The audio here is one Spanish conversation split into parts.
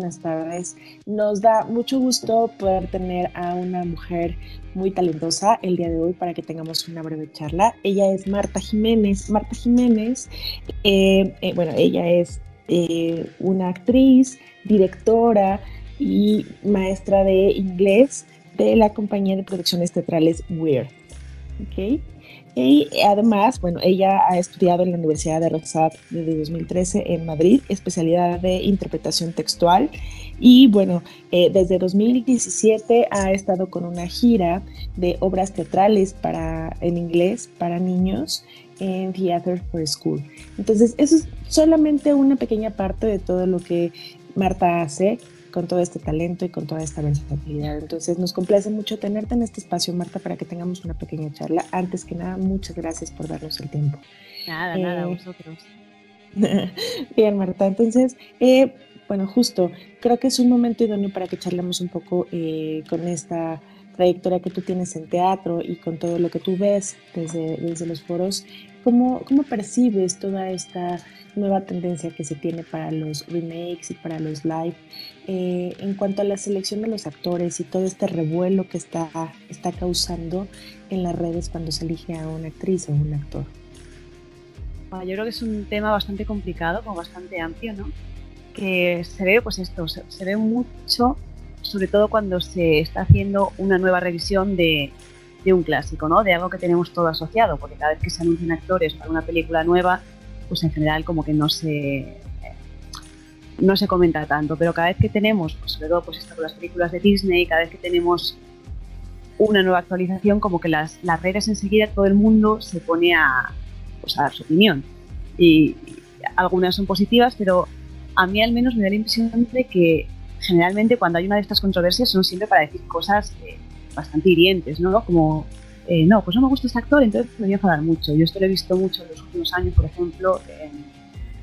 buenas tardes. Nos da mucho gusto poder tener a una mujer muy talentosa el día de hoy para que tengamos una breve charla. Ella es Marta Jiménez. Marta Jiménez, eh, eh, bueno, ella es eh, una actriz, directora y maestra de inglés de la compañía de producciones teatrales Weird. ¿okay? Y además, bueno, ella ha estudiado en la Universidad de Rosat desde 2013 en Madrid, especialidad de interpretación textual. Y bueno, eh, desde 2017 ha estado con una gira de obras teatrales para, en inglés para niños en Theater for School. Entonces, eso es solamente una pequeña parte de todo lo que Marta hace con todo este talento y con toda esta versatilidad. Entonces nos complace mucho tenerte en este espacio, Marta, para que tengamos una pequeña charla. Antes que nada, muchas gracias por darnos el tiempo. Nada, nada, eh, vosotros. Bien, Marta. Entonces, eh, bueno, justo, creo que es un momento idóneo para que charlemos un poco eh, con esta trayectoria que tú tienes en teatro y con todo lo que tú ves desde, desde los foros. ¿Cómo, ¿Cómo percibes toda esta nueva tendencia que se tiene para los remakes y para los live eh, en cuanto a la selección de los actores y todo este revuelo que está, está causando en las redes cuando se elige a una actriz o un actor. Yo creo que es un tema bastante complicado, como bastante amplio, ¿no? Que se ve, pues esto, se, se ve mucho, sobre todo cuando se está haciendo una nueva revisión de, de un clásico, ¿no? De algo que tenemos todo asociado, porque cada vez que se anuncian actores para una película nueva, pues en general como que no se no se comenta tanto, pero cada vez que tenemos, pues sobre todo pues esto con las películas de Disney, cada vez que tenemos una nueva actualización, como que las, las redes enseguida todo el mundo se pone a, pues a dar su opinión. Y, algunas son positivas, pero a mí al menos me da la impresión de que generalmente cuando hay una de estas controversias son siempre para decir cosas eh, bastante hirientes, ¿no? Como, eh, no, pues no me gusta este actor, entonces me voy a enfadar mucho. Yo esto lo he visto mucho en los últimos años, por ejemplo,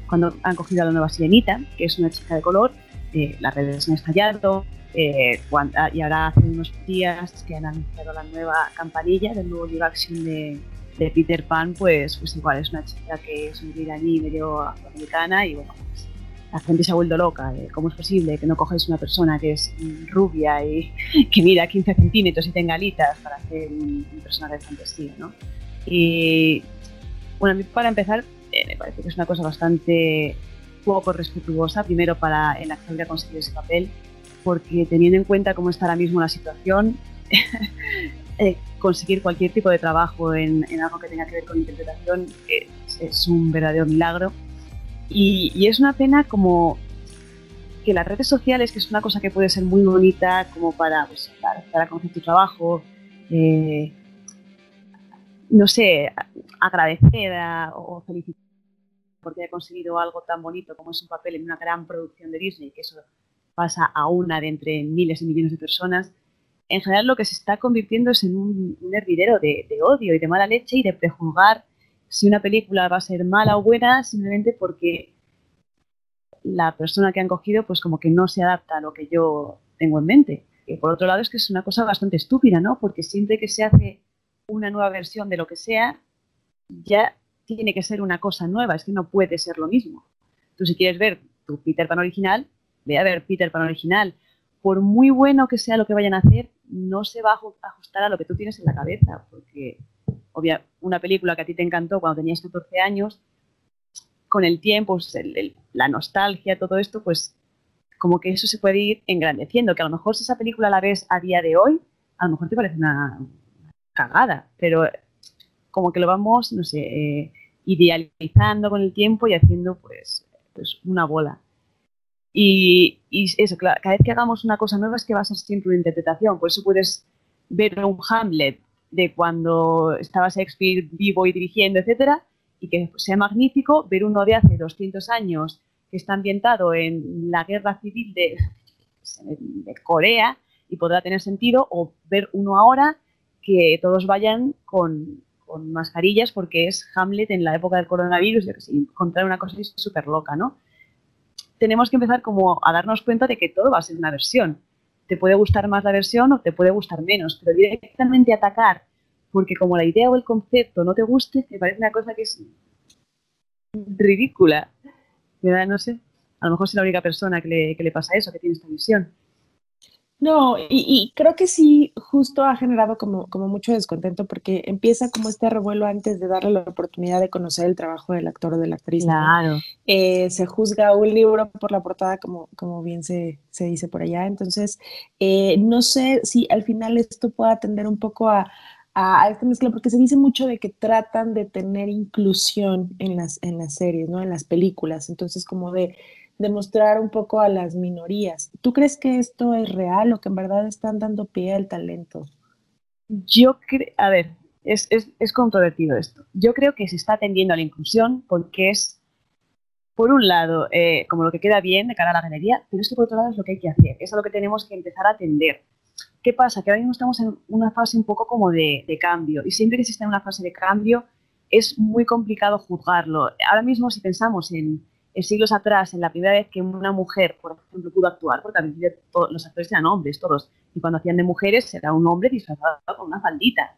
cuando han cogido a la nueva Sirenita, que es una chica de color, eh, las redes han estallado, eh, ah, y ahora hace unos días que han anunciado la nueva campanilla del nuevo live action de, de, Peter Pan, pues, pues igual es una chica que es un iraní medio afroamericana y bueno, pues, la gente se ha vuelto loca. ¿Cómo es posible que no coges una persona que es rubia y que mida 15 centímetros y tenga alitas para hacer un, personaje de fantasía? ¿no? Y bueno, a mí para empezar eh, me parece que es una cosa bastante poco respetuosa, primero para el actor que ha conseguido ese papel, porque teniendo en cuenta cómo está ahora mismo la situación, eh, conseguir cualquier tipo de trabajo en, algo que tenga que ver con interpretación es un verdadero milagro y, es una pena como que las redes sociales, que es una cosa que puede ser muy bonita como para, pues, para, conocer tu trabajo, eh, no sé, agradecer o felicitar porque haya conseguido algo tan bonito como es un papel en una gran producción de Disney, que eso pasa a una de entre miles y millones de personas, en general lo que se está convirtiendo es en un, hervidero de, de, odio y de mala leche y de prejuzgar si una película va a ser mala o buena simplemente porque la persona que han cogido pues como que no se adapta a lo que yo tengo en mente. Y por otro lado es que es una cosa bastante estúpida, ¿no? Porque siempre que se hace una nueva versión de lo que sea, ya tiene que ser una cosa nueva, es que no puede ser lo mismo. Tú si quieres ver tu Peter Pan original, ve a ver Peter Pan original. Por muy bueno que sea lo que vayan a hacer, no se va a ajustar a lo que tú tienes en la cabeza, porque obvia, una película que a ti te encantó cuando tenías 14 años, con el tiempo, pues, la nostalgia, todo esto, pues como que eso se puede ir engrandeciendo, que a lo mejor si esa película la ves a día de hoy, a lo mejor te parece una cagada, pero como que lo vamos, no sé, eh, idealizando con el tiempo y haciendo pues, pues una bola. Y, y, eso, cada vez que hagamos una cosa nueva es que va a ser siempre una interpretación, por eso puedes ver un Hamlet de cuando estaba Shakespeare vivo y dirigiendo, etcétera, y que sea magnífico, ver uno de hace 200 años que está ambientado en la guerra civil de, Corea y podrá tener sentido, o ver uno ahora que todos vayan con, con mascarillas porque es Hamlet en la época del coronavirus, yo que sé, encontrar una cosa súper loca, ¿no? Tenemos que empezar como a darnos cuenta de que todo va a ser una versión te puede gustar más la versión o te puede gustar menos, pero directamente atacar porque como la idea o el concepto no te guste, te parece una cosa que es ridícula. No sé. a lo mejor es la única persona que le, que le pasa eso, que tiene esta visión. No, y, creo que sí, justo ha generado como, como mucho descontento porque empieza como este revuelo antes de darle la oportunidad de conocer el trabajo del actor o de la actriz. Claro. Eh, se juzga un libro por la portada, como, como bien se, se dice por allá. Entonces, eh, no sé si al final esto pueda atender un poco a, a, esta mezcla, porque se dice mucho de que tratan de tener inclusión en las, en las series, ¿no? En las películas. Entonces, como de demostrar un poco a las minorías. ¿Tú crees que esto es real o que en verdad están dando pie al talento? Yo creo, a ver, es, controvertido esto. Yo creo que se está atendiendo a la inclusión porque es, por un lado, eh, como lo que queda bien de cara a la galería, pero es que por otro lado es lo que hay que hacer, es lo que tenemos que empezar a atender. ¿Qué pasa? Que ahora mismo estamos en una fase un poco como de, de cambio y siempre que se está en una fase de cambio es muy complicado juzgarlo. Ahora mismo si pensamos en, siglos atrás, en la primera vez que una mujer, por ejemplo, pudo actuar, porque los actores eran hombres todos, y cuando hacían de mujeres era un hombre disfrazado con una faldita.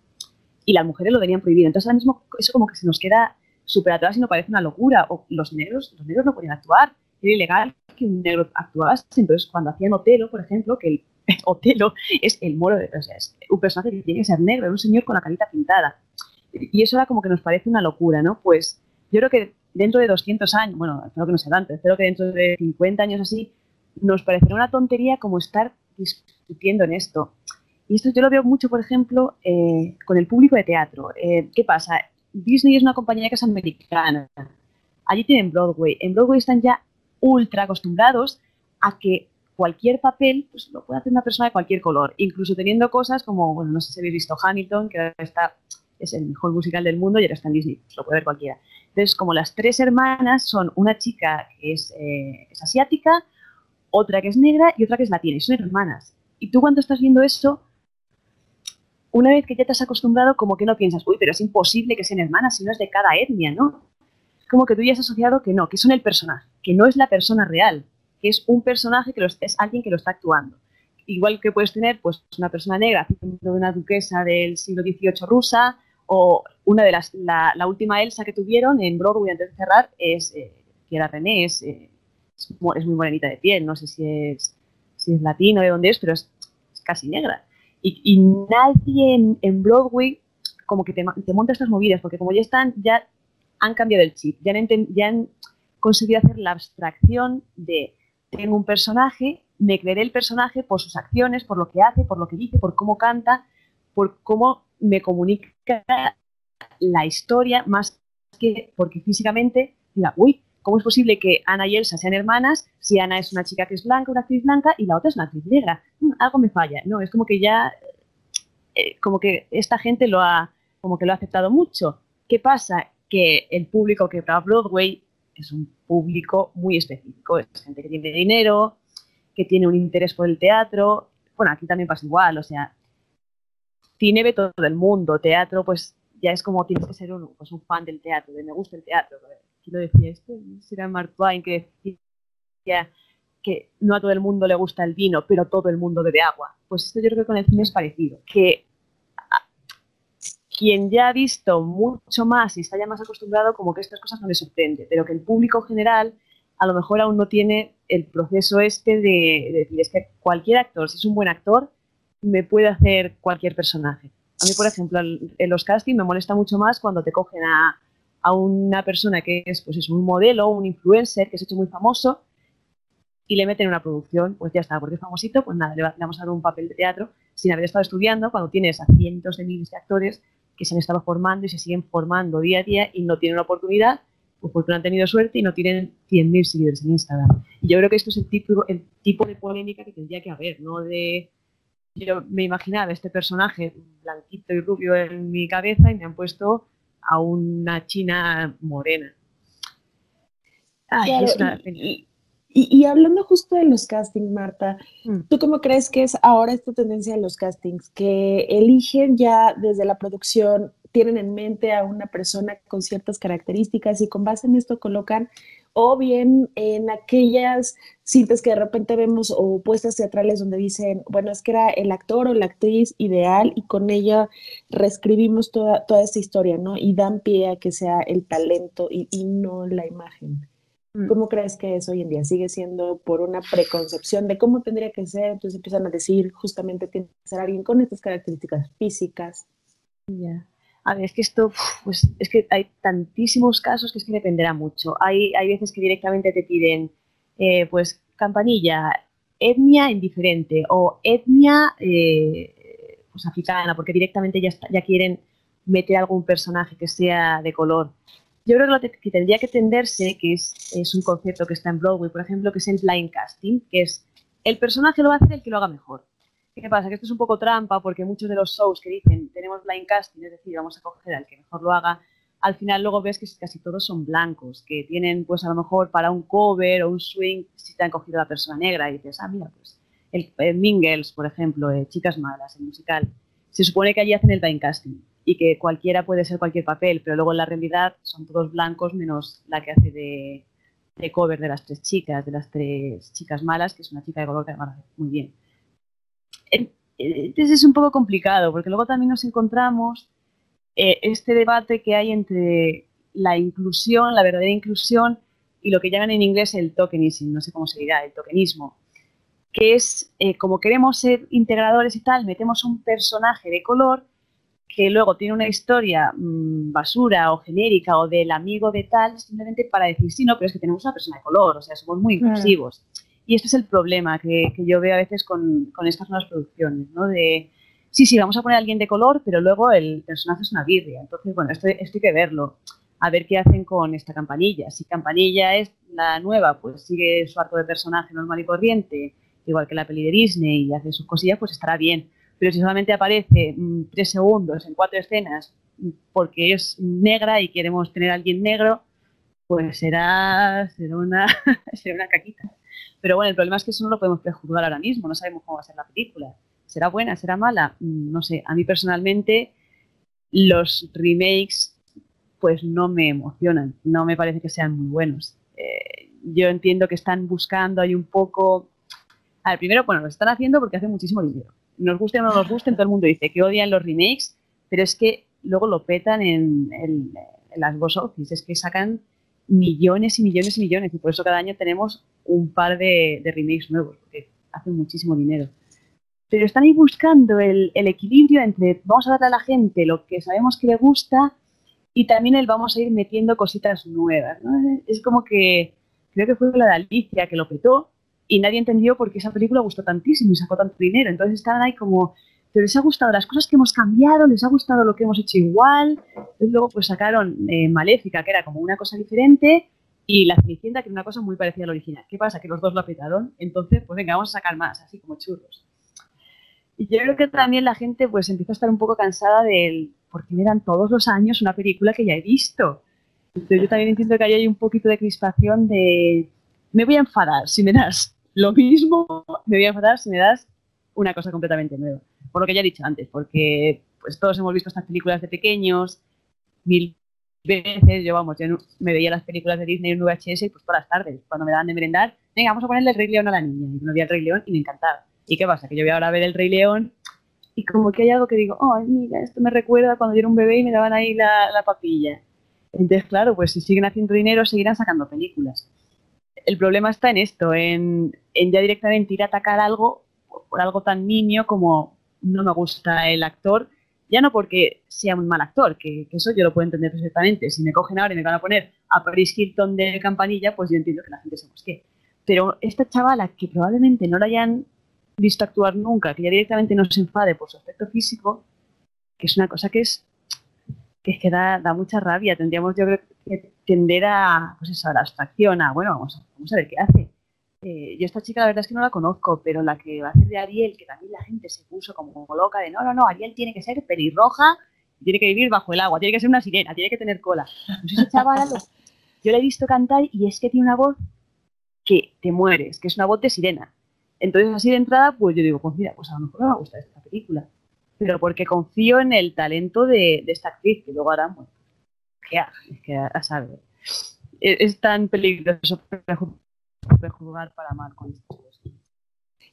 Y las mujeres lo tenían prohibido. Entonces ahora mismo eso como que se nos queda súper atrás y nos parece una locura. O los negros, los negros no podían actuar. Era ilegal que un negro actuase. Entonces cuando hacían Otelo, por ejemplo, que el Otelo es el moro, o sea, es un personaje que tiene que ser negro, es un señor con la carita pintada. Y eso era como que nos parece una locura, ¿no? Pues yo creo que dentro de 200 años, bueno, espero que no sea tanto, espero que dentro de 50 años así, nos parecerá una tontería como estar discutiendo en esto. Y esto yo lo veo mucho, por ejemplo, eh, con el público de teatro. Eh, ¿Qué pasa? Disney es una compañía que es americana. Allí tienen Broadway. En Broadway están ya ultra acostumbrados a que cualquier papel pues, lo puede hacer una persona de cualquier color, incluso teniendo cosas como, bueno, no sé si habéis visto Hamilton, que está, es el mejor musical del mundo y ahora está en Disney, pues, lo puede ver cualquiera. Entonces, como las tres hermanas son una chica que eh, es, asiática, otra que es negra y otra que es latina, y son hermanas. Y tú cuando estás viendo eso, una vez que ya te has acostumbrado, como que no piensas, uy, pero es imposible que sean hermanas si no es de cada etnia, ¿no? Como que tú ya has asociado que no, que son el personaje, que no es la persona real, que es un personaje que es alguien que lo está actuando. Igual que puedes tener pues una persona negra haciendo una duquesa del siglo XVIII rusa, o una de las, la, última Elsa que tuvieron en Broadway antes de cerrar es, eh, que era René, es, eh, muy bonita de piel, no sé si es, si es latino, de dónde es, pero es, casi negra. Y, nadie en, Broadway como que te, te, monta estas movidas, porque como ya están, ya han cambiado el chip, ya han, ya han conseguido hacer la abstracción de tengo un personaje, me creeré el personaje por sus acciones, por lo que hace, por lo que dice, por cómo canta, por cómo me comunica la historia más que porque físicamente diga, uy, ¿cómo es posible que Ana y Elsa sean hermanas si Ana es una chica que es blanca, una actriz blanca y la otra es una actriz negra? Mm, algo me falla. No, es como que ya, eh, como que esta gente lo ha, como que lo ha aceptado mucho. ¿Qué pasa? Que el público que va a Broadway es un público muy específico, es gente que tiene dinero, que tiene un interés por el teatro. Bueno, aquí también pasa igual, o sea, cine ve todo el mundo, teatro pues ya es como tienes que ser un, pues, un fan del teatro, de me gusta el teatro. ¿Quién lo decía esto? Será Mark Twain que decía que no a todo el mundo le gusta el vino, pero todo el mundo bebe agua. Pues esto yo creo que con el cine es parecido, que quien ya ha visto mucho más y está ya más acostumbrado, como que estas cosas no le sorprende, pero que el público general a lo mejor aún no tiene el proceso este de, de decir, es que cualquier actor, si es un buen actor, me puede hacer cualquier personaje. A mí, por ejemplo, en los castings me molesta mucho más cuando te cogen a, a una persona que es, pues es un modelo, un influencer que se ha hecho muy famoso y le meten en una producción, pues ya está, porque es famosito, pues nada, le, vamos a dar un papel de teatro sin haber estado estudiando cuando tienes a cientos de miles de actores que se han estado formando y se siguen formando día a día y no tienen la oportunidad, pues porque no han tenido suerte y no tienen 100.000 seguidores en Instagram. Y yo creo que esto es el tipo, el tipo de polémica que tendría que haber, no de yo me imaginaba este personaje blanquito y rubio en mi cabeza y me han puesto a una china morena. y, hablando justo de los castings, Marta, mm. ¿tú cómo crees que es ahora esta tendencia de los castings? Que eligen ya desde la producción, tienen en mente a una persona con ciertas características y con base en esto colocan o bien en aquellas cintas que de repente vemos o puestas teatrales donde dicen, bueno, es que era el actor o la actriz ideal y con ella reescribimos toda, toda esta historia, ¿no? Y dan pie a que sea el talento y, no la imagen. Mm. ¿Cómo crees que es hoy en día? ¿Sigue siendo por una preconcepción de cómo tendría que ser? Entonces empiezan a decir, justamente tiene que ser alguien con estas características físicas. Ya. A ver, es que esto, pues es que hay tantísimos casos que es que dependerá mucho. Hay, hay veces que directamente te piden, eh, pues, campanilla, etnia indiferente o etnia eh, pues africana, porque directamente ya, ya quieren meter algún personaje que sea de color. Yo creo que lo que tendría que tenderse, que es, es un concepto que está en Broadway, por ejemplo, que es el blind casting, que es el personaje lo va a hacer el que lo haga mejor. ¿Qué pasa? Que esto es un poco trampa porque muchos de los shows que dicen tenemos blind casting, es decir, vamos a coger al que mejor lo haga, al final luego ves que casi todos son blancos, que tienen pues a lo mejor para un cover o un swing si te han cogido la persona negra y dices, ah, mira, pues el, Mingles, por ejemplo, Chicas Malas, el musical, se supone que allí hacen el blind casting y que cualquiera puede ser cualquier papel, pero luego en la realidad son todos blancos menos la que hace de, cover de las tres chicas, de las tres chicas malas, que es una chica de color que además hace muy bien. Entonces es un poco complicado, porque luego también nos encontramos eh, este debate que hay entre la inclusión, la verdadera inclusión, y lo que llaman en inglés el tokenism, no sé cómo se dirá, el tokenismo, que es eh, como queremos ser integradores y tal, metemos un personaje de color que luego tiene una historia mm, basura o genérica o del amigo de tal, simplemente para decir, sí, no, pero es que tenemos una persona de color, o sea, somos muy inclusivos. Y este es el problema que, que yo veo a veces con, con, estas nuevas producciones, ¿no? De, sí, sí, vamos a poner a alguien de color, pero luego el personaje es una birria. Entonces, bueno, esto, esto hay que verlo, a ver qué hacen con esta campanilla. Si campanilla es la nueva, pues sigue su arco de personaje normal y corriente, igual que la peli de Disney y hace sus cosillas, pues estará bien pero si solamente aparece mm, tres segundos en cuatro escenas mm, porque es negra y queremos tener a alguien negro, pues será, será, una, será una caquita. Pero bueno, el problema es que eso no lo podemos prejuzgar ahora mismo, no sabemos cómo va a ser la película. ¿Será buena? ¿Será mala? Mm, no sé, a mí personalmente los remakes pues no me emocionan, no me parece que sean muy buenos. Eh, yo entiendo que están buscando ahí un poco... A ver, primero, bueno, lo están haciendo porque hace muchísimo dinero nos guste o no nos gusten, todo el mundo dice que odian los remakes, pero es que luego lo petan en, las box office, es que sacan millones y millones y millones, y por eso cada año tenemos un par de, remakes nuevos, porque hacen muchísimo dinero. Pero están ahí buscando el, equilibrio entre vamos a darle a la gente lo que sabemos que le gusta y también el vamos a ir metiendo cositas nuevas. Es como que creo que fue la de Alicia que lo petó, y nadie entendió por qué esa película gustó tantísimo y sacó tanto dinero. Entonces estaban ahí como, pero les ha gustado las cosas que hemos cambiado, les ha gustado lo que hemos hecho igual. Y luego pues sacaron eh, Maléfica, que era como una cosa diferente, y La Cenicienta, que era una cosa muy parecida al original. ¿Qué pasa? Que los dos la petaron, entonces pues venga, vamos a sacar más, así como churros. Y yo creo que también la gente pues empieza a estar un poco cansada del, ¿por qué me dan todos los años una película que ya he visto? Entonces yo también entiendo que hay un poquito de crispación de, me voy a enfadar si me das lo mismo me voy a enfadar si me das una cosa completamente nueva. Por lo que ya he dicho antes, porque pues todos hemos visto estas películas de pequeños mil veces. Yo, vamos, yo me veía las películas de Disney en VHS pues todas las tardes, cuando me daban de merendar, venga, vamos a ponerle el Rey León a la niña. Y me veía el Rey León y me encantaba. ¿Y qué pasa? Que yo voy ahora a ver el Rey León y como que hay algo que digo, oh, mira, esto me recuerda cuando yo era un bebé y me daban ahí la, la papilla. Entonces, claro, pues si siguen haciendo dinero, seguirán sacando películas el problema está en esto, en, ya directamente ir a atacar algo por algo tan niño como no me gusta el actor, ya no porque sea un mal actor, que, eso yo lo puedo entender perfectamente. Si me cogen ahora y me van a poner a Paris Hilton de campanilla, pues yo entiendo que la gente se mosquee. Pero esta chavala que probablemente no la hayan visto actuar nunca, que ya directamente no se enfade por su aspecto físico, que es una cosa que es que, da, mucha rabia. Tendríamos, yo creo, que tender a, pues eso, a la abstracción, a, bueno, vamos, vamos a ver qué hace. Eh, yo esta chica la verdad es que no la conozco, pero la que va a hacer de Ariel, que también la gente se puso como loca de no, no, no, Ariel tiene que ser pelirroja, tiene que vivir bajo el agua, tiene que ser una sirena, tiene que tener cola. Pues esa chavala, yo la he visto cantar y es que tiene una voz que te mueres, que es una voz de sirena. Entonces, así de entrada, pues yo digo, pues mira, pues a lo mejor me va a gustar esta película. Pero porque confío en el talento de, esta actriz, que luego hará, bueno, es que a saber. Es, tan peligroso prejuzgar para estas cosas.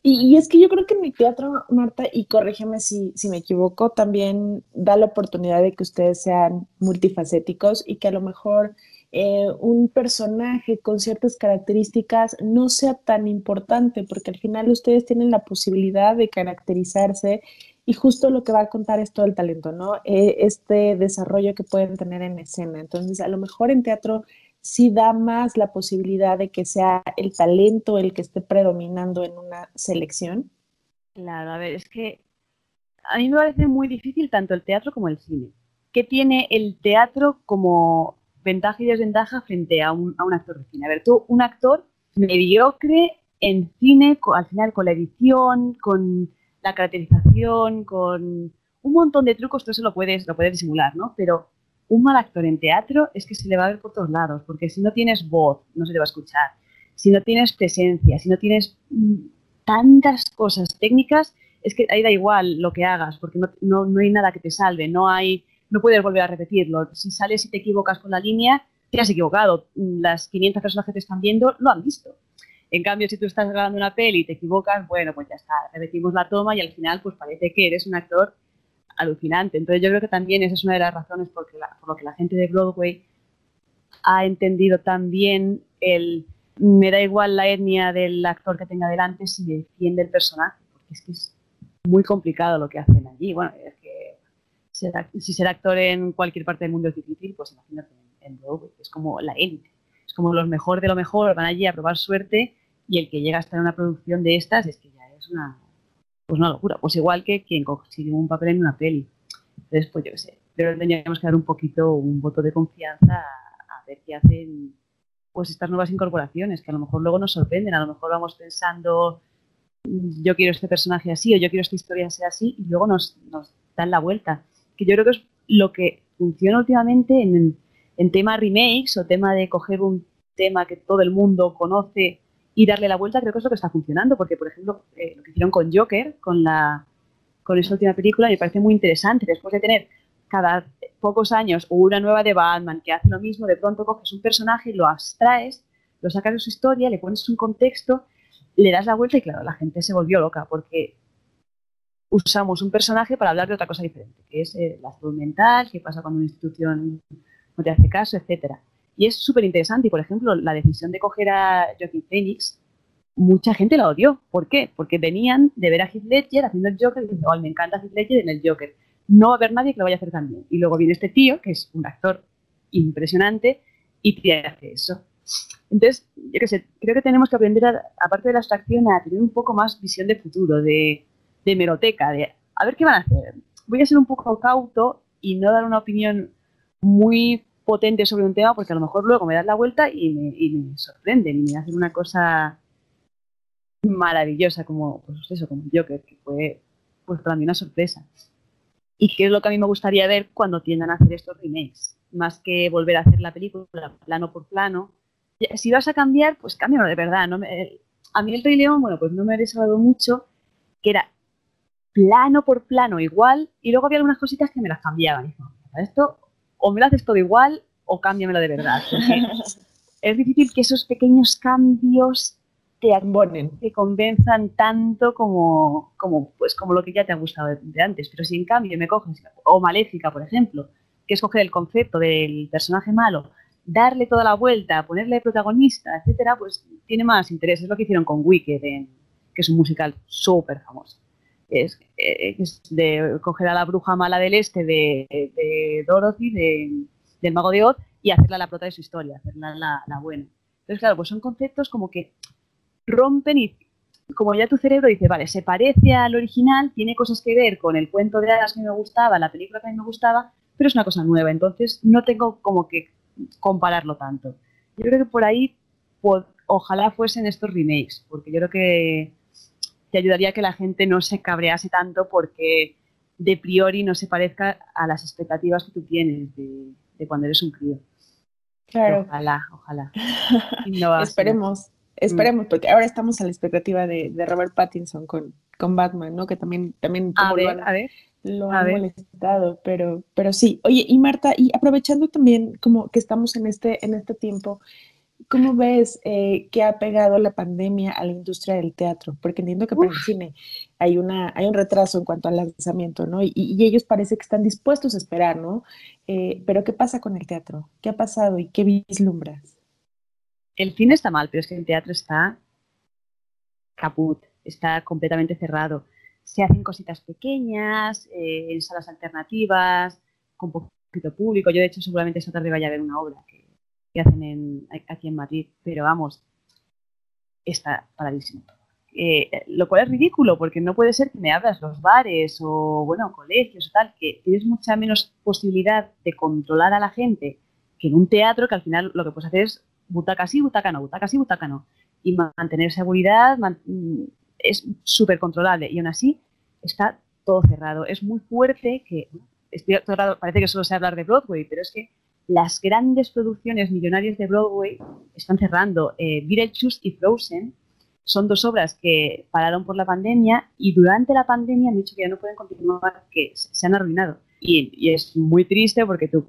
Y, es que yo creo que mi teatro, Marta, y corrígeme si, si me equivoco, también da la oportunidad de que ustedes sean multifacéticos y que a lo mejor eh, un personaje con ciertas características no sea tan importante, porque al final ustedes tienen la posibilidad de caracterizarse y justo lo que va a contar es todo el talento, ¿no? Eh, este desarrollo que pueden tener en escena. Entonces, a lo mejor en teatro sí da más la posibilidad de que sea el talento el que esté predominando en una selección. Claro, a ver, es que a mí me parece muy difícil tanto el teatro como el cine. ¿Qué tiene el teatro como ventaja y desventaja frente a un, actor de cine? A ver, tú, un actor mediocre en cine, al final con la edición, con la caracterización, con un montón de trucos, tú eso lo puedes, lo puedes disimular, ¿no? Pero un mal actor en teatro es que se le va a ver por todos lados, porque si no tienes voz, no se te va a escuchar. Si no tienes presencia, si no tienes mm, tantas cosas técnicas, es que ahí da igual lo que hagas, porque no, no, hay nada que te salve, no hay, no puedes volver a repetirlo. Si sales y te equivocas con la línea, te has equivocado. Las 500 personas que te están viendo lo han visto. En cambio, si tú estás grabando una peli y te equivocas, bueno, pues ya está, repetimos la toma y al final pues parece que eres un actor alucinante. Entonces yo creo que también esa es una de las razones por, por lo que la gente de Broadway ha entendido también el me da igual la etnia del actor que tenga delante si defiende el personaje, porque es que es muy complicado lo que hacen allí. Bueno, es que si ser actor en cualquier parte del mundo es difícil, pues imagínate en, Broadway, es como la élite, es como los mejor de lo mejor, van allí a probar suerte y el que llega a estar en una producción de estas es que ya es una, pues una locura. Pues igual que quien consigue un papel en una peli. Entonces, pues yo qué sé, pero tendríamos que dar un poquito un voto de confianza a, ver qué hacen pues estas nuevas incorporaciones, que a lo mejor luego nos sorprenden, a lo mejor vamos pensando yo quiero este personaje así o yo quiero esta historia sea así y luego nos, nos dan la vuelta. Que yo creo que es lo que funciona últimamente en, en tema remakes o tema de coger un tema que todo el mundo conoce y darle la vuelta creo que es lo que está funcionando, porque por ejemplo eh, lo que hicieron con Joker, con la con esa última película, me parece muy interesante. Después de tener cada pocos años una nueva de Batman que hace lo mismo, de pronto coges un personaje lo abstraes, lo sacas de su historia, le pones un contexto, le das la vuelta y claro, la gente se volvió loca porque usamos un personaje para hablar de otra cosa diferente, que es eh, la salud mental, qué pasa cuando una institución no te hace caso, etcétera. Y es súper interesante. Y, por ejemplo, la decisión de coger a Joaquin Phoenix, mucha gente la odió. ¿Por qué? Porque venían de ver a Heath Ledger haciendo el Joker y diciendo, oh, me encanta Heath Ledger en el Joker. No va a haber nadie que lo vaya a hacer también. Y luego viene este tío, que es un actor impresionante, y te hace eso. Entonces, yo qué sé, creo que tenemos que aprender, aparte de la abstracción, a tener un poco más visión de futuro, de, de meroteca, de a ver qué van a hacer. Voy a ser un poco cauto y no dar una opinión muy potente sobre un tema porque a lo mejor luego me das la vuelta y me, y me sorprenden y me hacen una cosa maravillosa como pues eso como Joker que fue pues para mí una sorpresa. Y que es lo que a mí me gustaría ver cuando tiendan a hacer estos remakes. Más que volver a hacer la película plano por plano. Si vas a cambiar pues cámbialo de verdad no a mí el Rey León bueno pues no me ha desagradado mucho que era plano por plano igual y luego había algunas cositas que me las cambiaban. Esto o me lo haces todo igual o cámbiamelo de verdad. es difícil que esos pequeños cambios te abonen, te convenzan tanto como, como, pues, como lo que ya te ha gustado de, antes. Pero si en cambio me coges, o Maléfica, por ejemplo, que es coger el concepto del personaje malo, darle toda la vuelta, ponerle protagonista, etcétera, pues tiene más interés. Es lo que hicieron con Wicked, que es un musical súper famoso. Eh, es, de coger a la bruja mala del este de, de Dorothy, del mago de Oz, y hacerla la prota de su historia, hacerla la, buena. Entonces, claro, pues son conceptos como que rompen y como ya tu cerebro dice, vale, se parece al original, tiene cosas que ver con el cuento de hadas que me gustaba, la película que me gustaba, pero es una cosa nueva, entonces no tengo como que compararlo tanto. Yo creo que por ahí ojalá fuesen estos remakes, porque yo creo que te ayudaría a que la gente no se cabrease tanto porque de priori no se parezca a las expectativas que tú tienes de, cuando eres un crío. Claro. Ojalá, ojalá. esperemos, esperemos, porque ahora estamos a la expectativa de, Robert Pattinson con, con, Batman, ¿no? Que también, también a ver, a ver, lo ha molestado, pero, pero sí. Oye, y Marta, y aprovechando también como que estamos en este, en este tiempo, ¿Cómo ves eh, que ha pegado la pandemia a la industria del teatro? Porque entiendo que para el cine hay, una, hay un retraso en cuanto al lanzamiento, ¿no? Y, ellos parece que están dispuestos a esperar, ¿no? Eh, pero ¿qué pasa con el teatro? ¿Qué ha pasado y qué vislumbras? El cine está mal, pero es que el teatro está caput, está completamente cerrado. Se hacen cositas pequeñas, eh, en salas alternativas, con poquito público. Yo, de hecho, seguramente esta tarde vaya a ver una obra que que hacen aquí en Madrid, pero vamos, está paradísimo. Eh, lo cual es ridículo, porque no puede ser que me abras los bares o, bueno, colegios o tal, que tienes mucha menos posibilidad de controlar a la gente que en un teatro, que al final lo que puedes hacer es butaca sí, butaca no, butaca sí, butaca no. Y mantener seguridad mm, es súper controlable y aún así está todo cerrado. Es muy fuerte que, estoy, parece que solo sé hablar de Broadway, pero es que las grandes producciones millonarias de Broadway están cerrando. Eh, Beetlejuice y Frozen son dos obras que pararon por la pandemia y durante la pandemia han dicho que ya no pueden continuar, que se han arruinado. Y, es muy triste porque tú,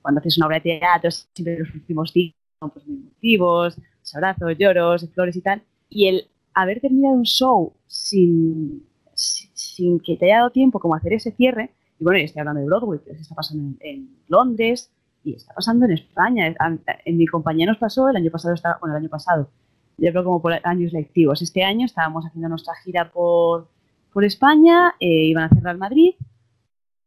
cuando haces una obra de teatro, siempre los últimos días son pues, muy emotivos, abrazos, lloros, flores y tal. Y el haber terminado un show sin, sin, que te haya dado tiempo como hacer ese cierre, y bueno, estoy hablando de Broadway, pero se está pasando en Londres, y está pasando en España. En mi compañía nos pasó el año pasado, estaba, bueno, el año pasado, yo creo como por años lectivos. Este año estábamos haciendo nuestra gira por, por España, eh, iban a cerrar Madrid,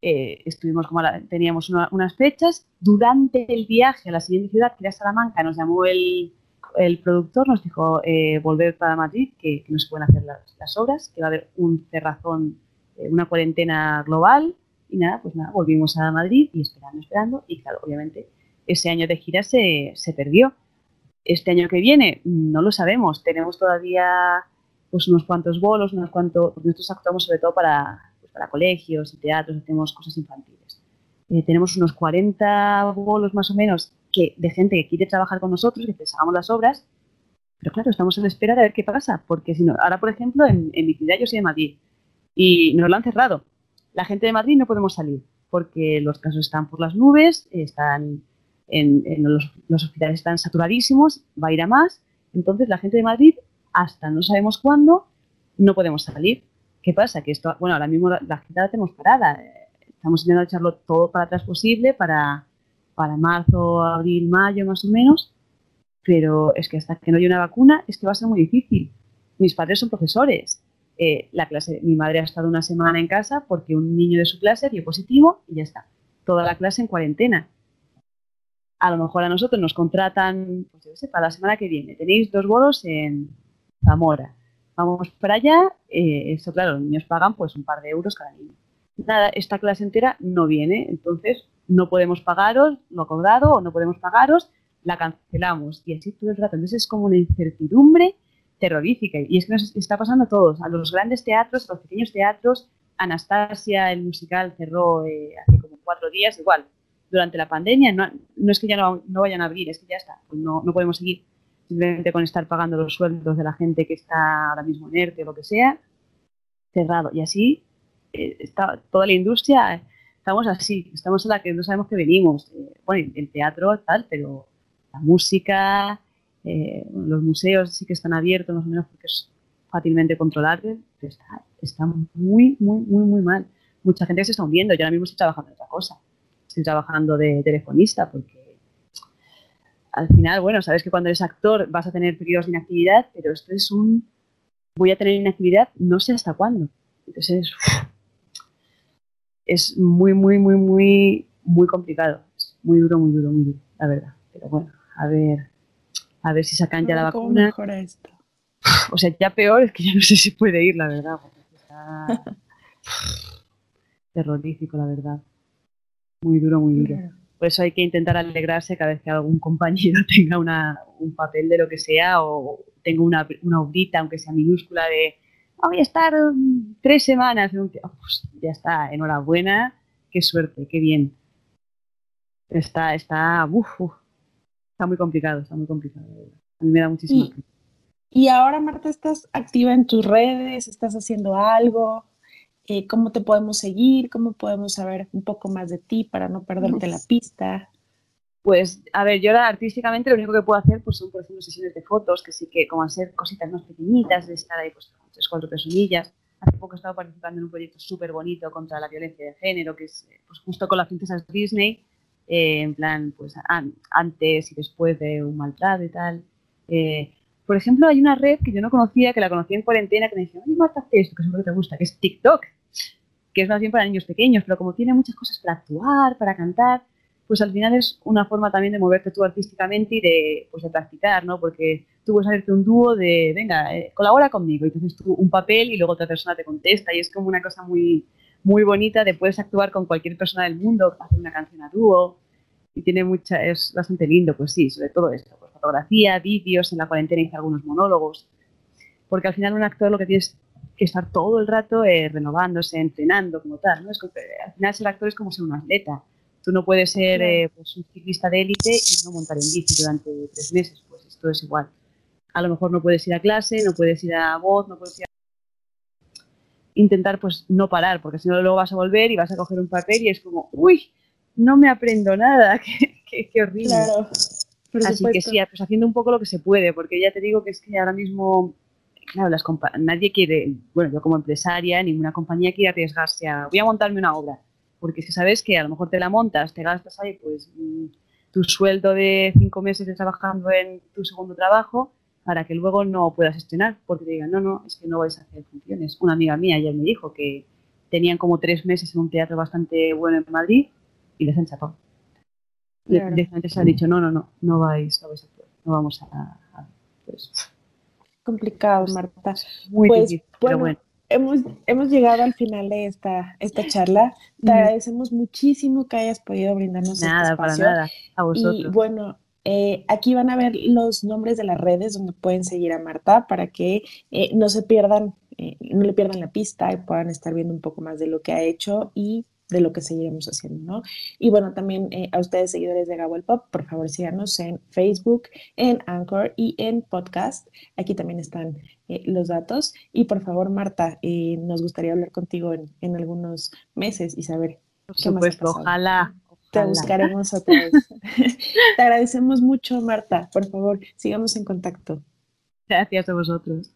eh, estuvimos como teníamos unas fechas. Durante el viaje a la siguiente ciudad, que era Salamanca, nos llamó el, el productor, nos dijo eh, volver para Madrid, que, no se pueden hacer las, las, obras, que va a haber un cerrazón, una cuarentena global y nada, pues nada, volvimos a Madrid y esperando, esperando. Y claro, obviamente ese año de gira se, se perdió. Este año que viene no lo sabemos. Tenemos todavía pues unos cuantos bolos, unos cuantos, nosotros actuamos sobre todo para, pues, para colegios y teatros, hacemos cosas infantiles. Eh, tenemos unos 40 bolos más o menos que, de gente que quiere trabajar con nosotros, que les hagamos las obras, pero claro, estamos a espera de ver qué pasa, porque si no, ahora por ejemplo en, en mi ciudad yo soy de Madrid y nos lo han cerrado la gente de Madrid no podemos salir porque los casos están por las nubes, están en, los, hospitales están saturadísimos, va a ir a más. Entonces la gente de Madrid, hasta no sabemos cuándo, no podemos salir. ¿Qué pasa? Que esto, bueno, ahora mismo la, la la tenemos parada. Estamos intentando echarlo todo para atrás posible para, para marzo, abril, mayo más o menos. Pero es que hasta que no haya una vacuna es que va a ser muy difícil. Mis padres son profesores eh, la clase, mi madre ha estado una semana en casa porque un niño de su clase dio positivo y ya está. Toda la clase en cuarentena. A lo mejor a nosotros nos contratan, pues para la semana que viene. Tenéis dos bolos en Zamora. Vamos para allá. Eh, eso, claro, los niños pagan pues un par de euros cada niño. Nada, esta clase entera no viene. Entonces, no podemos pagaros lo acordado o no podemos pagaros, la cancelamos. Y así todo el rato. Entonces, es como una incertidumbre terrorífica. Y es que nos está pasando a todos, a los grandes teatros, a los pequeños teatros. Anastasia, el musical, cerró eh, hace como cuatro días, igual. Durante la pandemia, no, no es que ya no, no, vayan a abrir, es que ya está, pues no, no podemos seguir simplemente con estar pagando los sueldos de la gente que está ahora mismo en ERTE o lo que sea, cerrado. Y así eh, está toda la industria, estamos así, estamos en la que no sabemos que venimos. Eh, bueno, el teatro tal, pero la música, eh, los museos sí que están abiertos más o menos porque es fácilmente controlable, pero está, muy, muy, muy, muy mal. Mucha gente se está hundiendo. Yo ahora mismo estoy trabajando en otra cosa. Estoy trabajando de telefonista porque al final, bueno, sabes que cuando eres actor vas a tener periodos de inactividad, pero esto es un... Voy a tener inactividad no sé hasta cuándo. Entonces, es muy, muy, muy, muy, muy complicado. Es muy duro, muy duro, muy duro, la verdad. Pero bueno, a ver, a ver si sacan ya la vacuna. mejora esto? O sea, ya peor es que ya no sé si puede ir, la verdad. Está terrorífico, la verdad. Muy duro, muy duro. Por eso hay que intentar alegrarse cada vez que algún compañero tenga una, un papel de lo que sea o tenga una, una obrita, aunque sea minúscula, de voy a estar mm, tres semanas. En un... pues ya está, enhorabuena, qué suerte, qué bien. Está, está, uf, está muy complicado, está muy complicado. A mí me da muchísimo. Y, ahora, Marta, estás activa en tus redes, estás haciendo algo. Eh, ¿Cómo te podemos seguir? ¿Cómo podemos saber un poco más de ti para no perderte la pista? Pues, a ver, yo ahora artísticamente lo único que puedo hacer pues son, por ejemplo, sesiones de fotos, que sí que, como a ser cositas más pequeñitas, de estar ahí, pues, tres, cuatro personillas. Hace poco he estado participando en un proyecto súper bonito contra la violencia de género, que es pues, justo con las princesas Disney, eh, en plan, pues, antes y después de un maltrato y tal. Eh, por ejemplo, hay una red que yo no conocía, que la conocí en cuarentena, que me dice, oye, Marta, esto, que lo que te gusta, que es TikTok, que es más bien para niños pequeños, pero como tiene muchas cosas para actuar, para cantar, pues al final es una forma también de moverte tú artísticamente y de, pues de practicar, ¿no? Porque tú puedes hacerte un dúo de, venga, eh, colabora conmigo, y entonces tú un papel y luego otra persona te contesta, y es como una cosa muy, muy bonita de puedes actuar con cualquier persona del mundo, hacer una canción a dúo, y tiene mucha, es bastante lindo, pues sí, sobre todo esto, pues fotografía, vídeos, en la cuarentena hice algunos monólogos, porque al final un actor lo que tienes que estar todo el rato eh, renovándose, entrenando como tal, ¿no? Es que, al final ser actor es como ser un atleta, Tú no puedes ser eh, pues, un ciclista de élite y no montar en bici durante tres meses, pues esto es igual. A lo mejor no puedes ir a clase, no puedes ir a voz, no puedes ir a... Intentar pues no parar, porque si no luego vas a volver y vas a coger un papel y es como, uy, no me aprendo nada, qué, qué, horrible. Claro. Así que sí, pues haciendo un poco lo que se puede, porque ya te digo que es que ahora mismo, claro, las nadie quiere, bueno, yo como empresaria, ninguna compañía quiere arriesgarse a, voy a montarme una obra porque si sabes que a lo mejor te la montas, te gastas ahí pues mm, tu sueldo de cinco meses de trabajando en tu segundo trabajo para que luego no puedas estrenar, porque te digan, no, no, es que no vais a hacer funciones. Una amiga mía ayer me dijo que tenían como tres meses en un teatro bastante bueno en Madrid y les han chapado. Claro. Directamente se ha dicho, no, no, no, no vais, no vais a hacer, no vamos a... pues, complicado, Marta. Muy pues, difícil, pero bueno hemos, hemos llegado al final de esta, esta charla. Te agradecemos muchísimo que hayas podido brindarnos este nada, este espacio. Para nada, a vosotros. Y bueno, eh, aquí van a ver los nombres de las redes donde pueden seguir a Marta para que eh, no se pierdan, eh, no le pierdan la pista y puedan estar viendo un poco más de lo que ha hecho y de lo que seguiremos haciendo, ¿no? Y bueno, también a ustedes seguidores de Gabo el Pop, por favor síganos en Facebook, en Anchor y en Podcast. Aquí también están los datos. Y por favor, Marta, nos gustaría hablar contigo en, algunos meses y saber por supuesto, ojalá, Te buscaremos otra vez. Te agradecemos mucho, Marta. Por favor, sigamos en contacto. Gracias a vosotros.